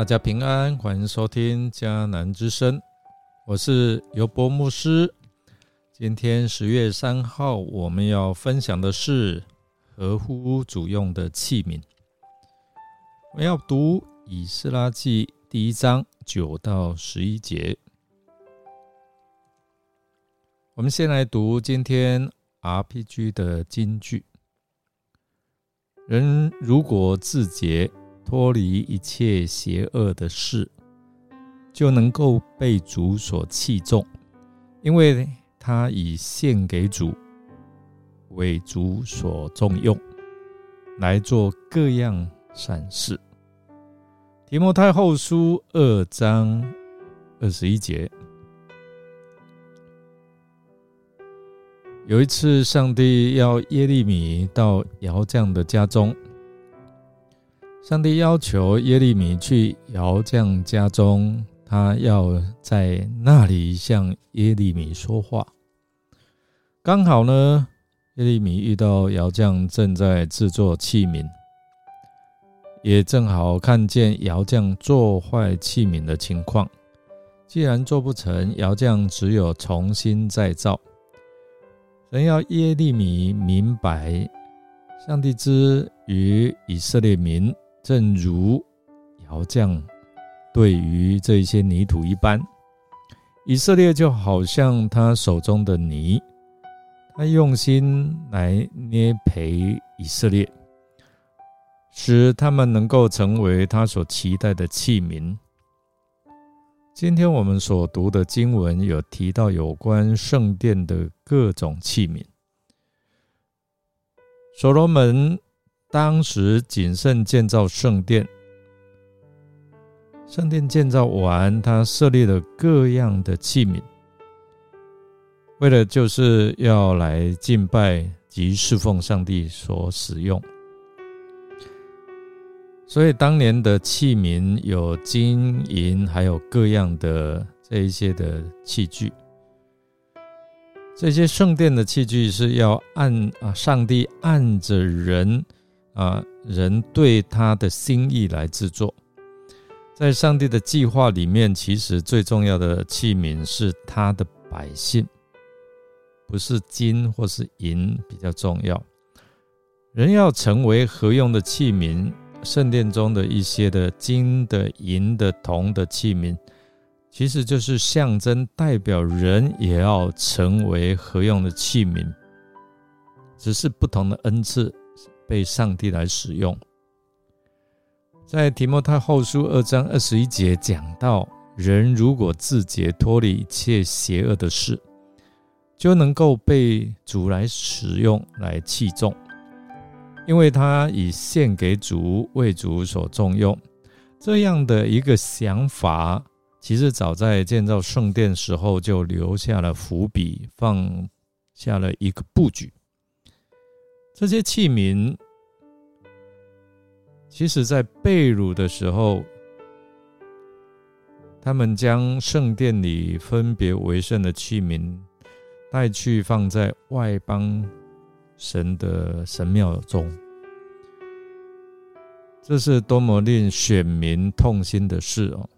大家平安，欢迎收听迦南之声，我是尤博牧师。今天十月三号，我们要分享的是合乎主用的器皿。我要读以斯拉记第一章九到十一节。我们先来读今天 RPG 的金句：人如果自洁。脱离一切邪恶的事，就能够被主所器重，因为他以献给主为主所重用，来做各样善事。提摩太后书二章二十一节，有一次，上帝要耶利米到窑匠的家中。上帝要求耶利米去窑匠家中，他要在那里向耶利米说话。刚好呢，耶利米遇到窑匠正在制作器皿，也正好看见窑匠做坏器皿的情况。既然做不成，窑匠只有重新再造。神要耶利米明白，上帝之与以色列民。正如窑匠对于这些泥土一般，以色列就好像他手中的泥，他用心来捏培以色列，使他们能够成为他所期待的器皿。今天我们所读的经文有提到有关圣殿的各种器皿，所罗门。当时谨慎建造圣殿，圣殿建造完，他设立了各样的器皿，为了就是要来敬拜及侍奉上帝所使用。所以当年的器皿有金银，还有各样的这一些的器具。这些圣殿的器具是要按啊，上帝按着人。啊，人对他的心意来制作，在上帝的计划里面，其实最重要的器皿是他的百姓，不是金或是银比较重要。人要成为合用的器皿，圣殿中的一些的金的、银的、铜的器皿，其实就是象征代表人也要成为合用的器皿，只是不同的恩赐。被上帝来使用，在提摩太后书二章二十一节讲到，人如果自觉脱离一切邪恶的事，就能够被主来使用来器重，因为他以献给主为主所重用。这样的一个想法，其实早在建造圣殿时候就留下了伏笔，放下了一个布局。这些器皿，其实在被掳的时候，他们将圣殿里分别为圣的器皿带去放在外邦神的神庙中。这是多么令选民痛心的事哦！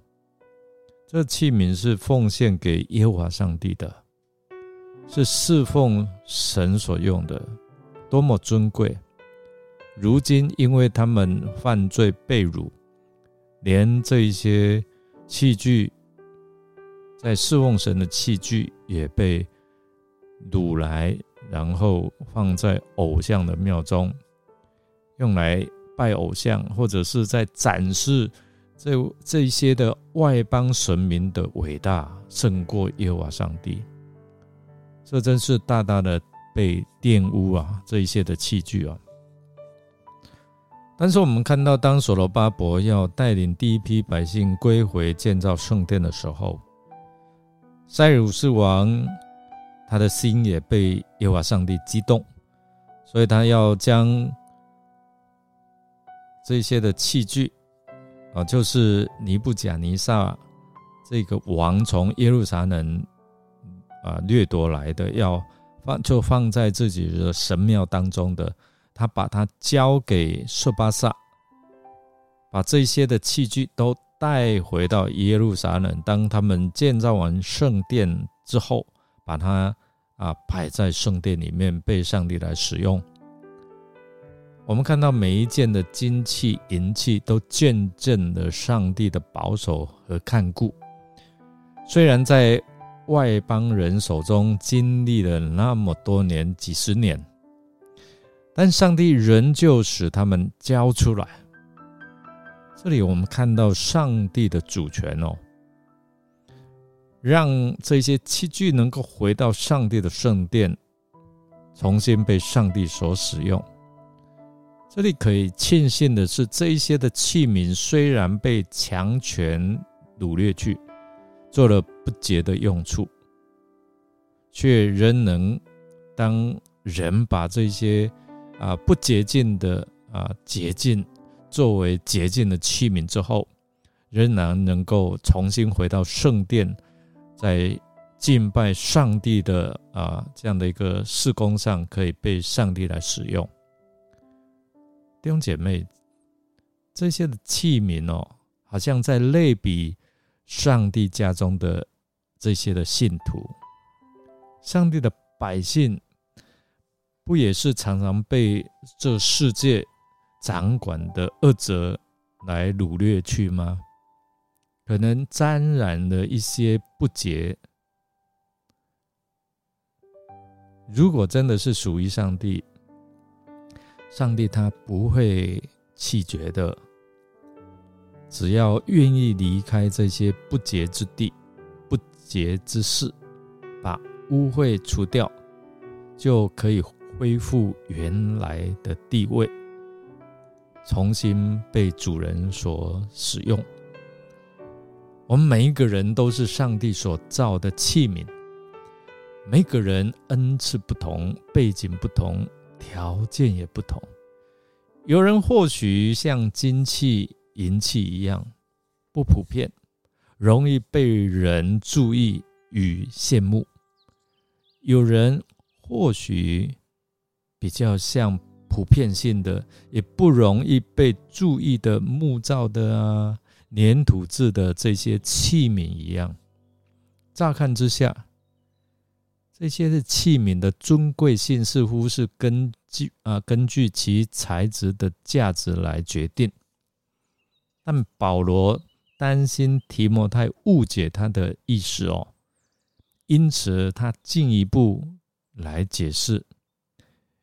这器皿是奉献给耶和华上帝的，是侍奉神所用的。多么尊贵！如今因为他们犯罪被辱，连这一些器具，在侍奉神的器具也被掳来，然后放在偶像的庙中，用来拜偶像，或者是在展示这这一些的外邦神明的伟大胜过耶和华上帝。这真是大大的。被玷污啊，这一些的器具啊。但是我们看到，当所罗巴伯要带领第一批百姓归回建造圣殿的时候，塞鲁士王他的心也被耶和华上帝激动，所以他要将这些的器具啊，就是尼布甲尼撒这个王从耶路撒冷啊掠夺来的要。放就放在自己的神庙当中的，他把它交给舍巴萨，把这些的器具都带回到耶路撒冷。当他们建造完圣殿之后，把它啊摆在圣殿里面，被上帝来使用。我们看到每一件的金器、银器都见证了上帝的保守和看顾。虽然在外邦人手中经历了那么多年、几十年，但上帝仍旧使他们交出来。这里我们看到上帝的主权哦，让这些器具能够回到上帝的圣殿，重新被上帝所使用。这里可以庆幸的是，这一些的器皿虽然被强权掳掠去，做了不洁的用处，却仍能当人把这些啊不洁净的啊洁净作为洁净的器皿之后，仍然能够重新回到圣殿，在敬拜上帝的啊这样的一个事工上，可以被上帝来使用。弟兄姐妹，这些的器皿哦，好像在类比上帝家中的这些的信徒，上帝的百姓，不也是常常被这世界掌管的恶者来掳掠去吗？可能沾染了一些不洁。如果真的是属于上帝。上帝他不会弃绝的，只要愿意离开这些不洁之地、不洁之事，把污秽除掉，就可以恢复原来的地位，重新被主人所使用。我们每一个人都是上帝所造的器皿，每个人恩赐不同，背景不同。条件也不同，有人或许像金器、银器一样不普遍，容易被人注意与羡慕；有人或许比较像普遍性的，也不容易被注意的木造的啊、粘土制的这些器皿一样。乍看之下。这些的器皿的尊贵性似乎是根据啊根据其材质的价值来决定，但保罗担心提摩太误解他的意思哦，因此他进一步来解释，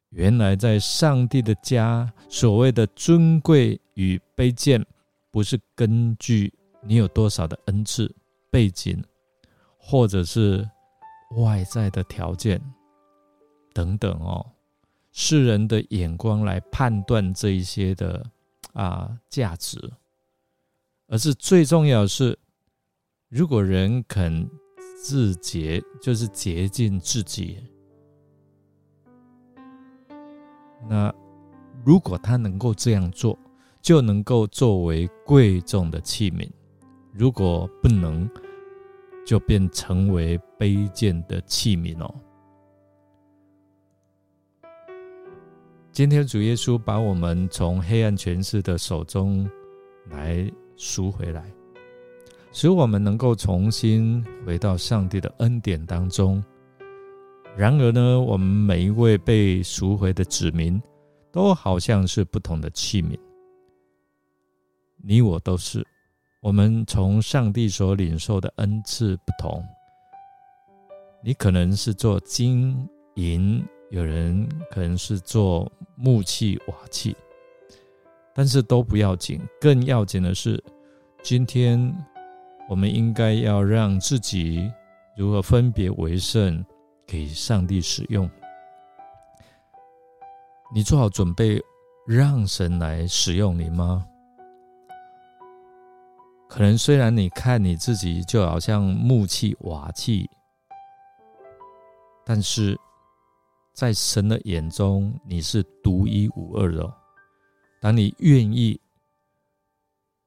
原来在上帝的家，所谓的尊贵与卑贱，不是根据你有多少的恩赐背景，或者是。外在的条件等等哦，世人的眼光来判断这一些的啊价值，而是最重要的是，如果人肯自洁，就是洁净自己。那如果他能够这样做，就能够作为贵重的器皿；如果不能，就变成为卑贱的器皿哦。今天主耶稣把我们从黑暗权势的手中来赎回来，使我们能够重新回到上帝的恩典当中。然而呢，我们每一位被赎回的子民，都好像是不同的器皿。你我都是。我们从上帝所领受的恩赐不同，你可能是做金银，有人可能是做木器瓦器，但是都不要紧。更要紧的是，今天我们应该要让自己如何分别为圣，给上帝使用。你做好准备，让神来使用你吗？可能虽然你看你自己就好像木器瓦器，但是在神的眼中你是独一无二的。当你愿意，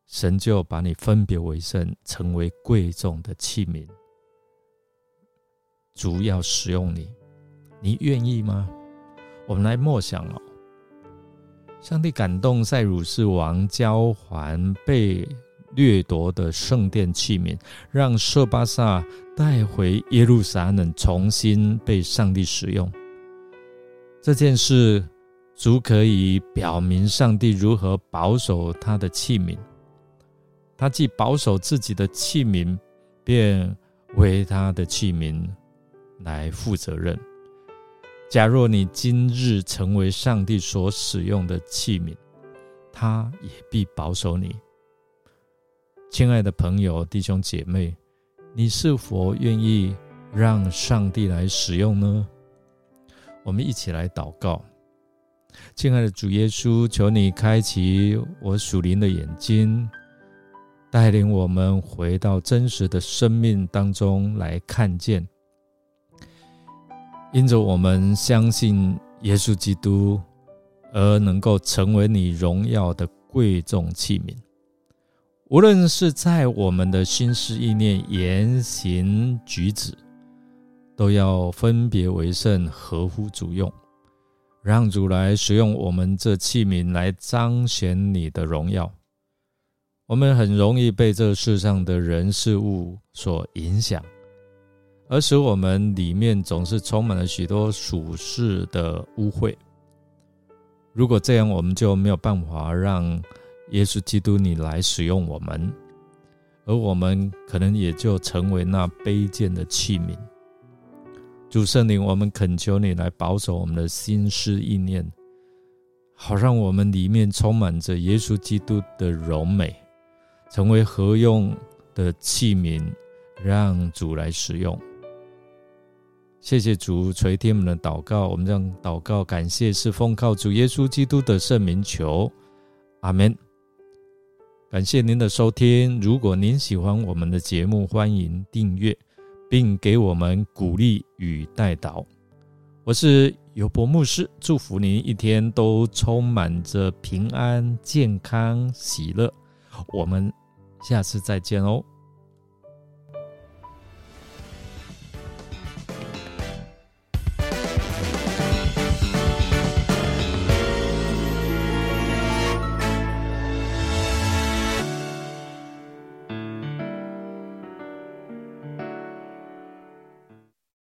神就把你分别为圣，成为贵重的器皿，主要使用你。你愿意吗？我们来默想哦。上帝感动塞鲁士王交还被。掠夺的圣殿器皿，让舍巴萨带回耶路撒冷，重新被上帝使用。这件事足可以表明上帝如何保守他的器皿。他既保守自己的器皿，便为他的器皿来负责任。假若你今日成为上帝所使用的器皿，他也必保守你。亲爱的朋友、弟兄姐妹，你是否愿意让上帝来使用呢？我们一起来祷告。亲爱的主耶稣，求你开启我属灵的眼睛，带领我们回到真实的生命当中来看见。因着我们相信耶稣基督，而能够成为你荣耀的贵重器皿。无论是在我们的心思意念、言行举止，都要分别为圣，合乎主用，让主来使用我们这器皿，来彰显你的荣耀。我们很容易被这世上的人事物所影响。而使我们里面总是充满了许多俗世的污秽。如果这样，我们就没有办法让耶稣基督你来使用我们，而我们可能也就成为那卑贱的器皿。主圣灵，我们恳求你来保守我们的心思意念，好让我们里面充满着耶稣基督的柔美，成为合用的器皿，让主来使用。谢谢主垂听我们的祷告，我们将祷告感谢是奉靠主耶稣基督的圣名求，阿门。感谢您的收听，如果您喜欢我们的节目，欢迎订阅并给我们鼓励与带导。我是尤博牧师，祝福您一天都充满着平安、健康、喜乐。我们下次再见哦。